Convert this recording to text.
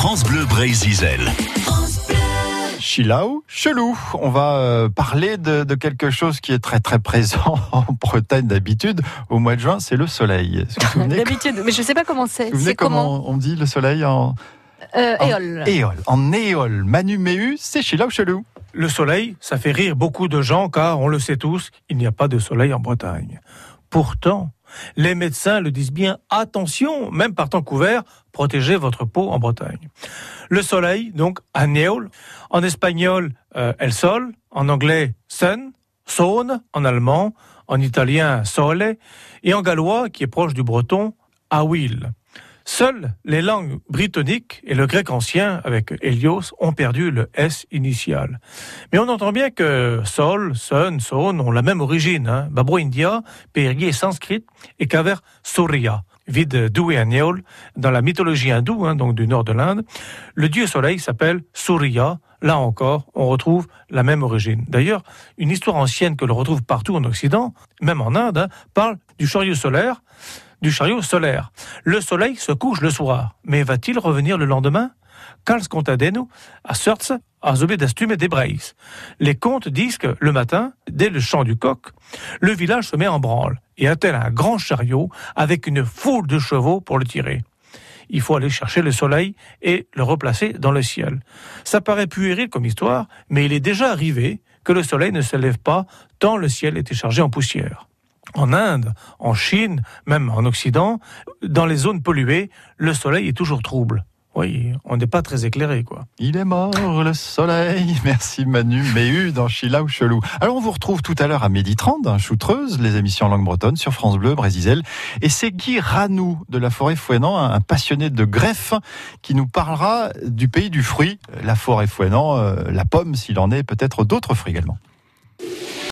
France Bleu Brésil. Chilaou, chelou. On va euh, parler de, de, quelque chose qui est très très présent en Bretagne d'habitude. Au mois de juin, c'est le soleil. D'habitude, mais je ne sais pas comment c'est. Vous vous souvenez comment, on dit le soleil en... Euh, éole. éole. En éole. Manu Méhu, c'est Chilaou, chelou. Le soleil, ça fait rire beaucoup de gens car, on le sait tous, il n'y a pas de soleil en Bretagne. Pourtant, les médecins le disent bien, attention, même par temps couvert, protégez votre peau en Bretagne. Le soleil, donc, aneol, en espagnol, euh, el sol, en anglais, sun, son, en allemand, en italien, sole, et en gallois, qui est proche du breton, awil. Seules les langues britanniques et le grec ancien, avec Helios, ont perdu le S initial. Mais on entend bien que Sol, Sun, Son ont la même origine. Hein. Babro India, Périgué sanskrit, et Kaver Surya vide d'où et dans la mythologie hindoue, hein, donc du nord de l'Inde, le dieu soleil s'appelle Surya. Là encore, on retrouve la même origine. D'ailleurs, une histoire ancienne que l'on retrouve partout en Occident, même en Inde, hein, parle du chariot solaire du chariot solaire. Le soleil se couche le soir, mais va-t-il revenir le lendemain? Kals contadeno a sorts a et des Breis. Les contes disent que le matin, dès le chant du coq, le village se met en branle et attelle un grand chariot avec une foule de chevaux pour le tirer. Il faut aller chercher le soleil et le replacer dans le ciel. Ça paraît puéril comme histoire, mais il est déjà arrivé que le soleil ne se lève pas tant le ciel était chargé en poussière en Inde, en Chine, même en Occident, dans les zones polluées, le soleil est toujours trouble. Oui, on n'est pas très éclairé, quoi. Il est mort, le soleil. Merci Manu Méhu dans Chila ou Chelou. Alors, on vous retrouve tout à l'heure à midi 30, dans Choutreuse, les émissions en langue bretonne sur France Bleu, Brésil. Et c'est Guy Ranou de la forêt Fouenant, un passionné de greffe, qui nous parlera du pays du fruit, la forêt Fouenant, euh, la pomme, s'il en est, peut-être d'autres fruits également.